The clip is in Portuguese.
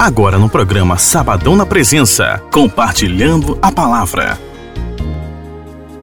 Agora no programa Sabadão na Presença, compartilhando a palavra.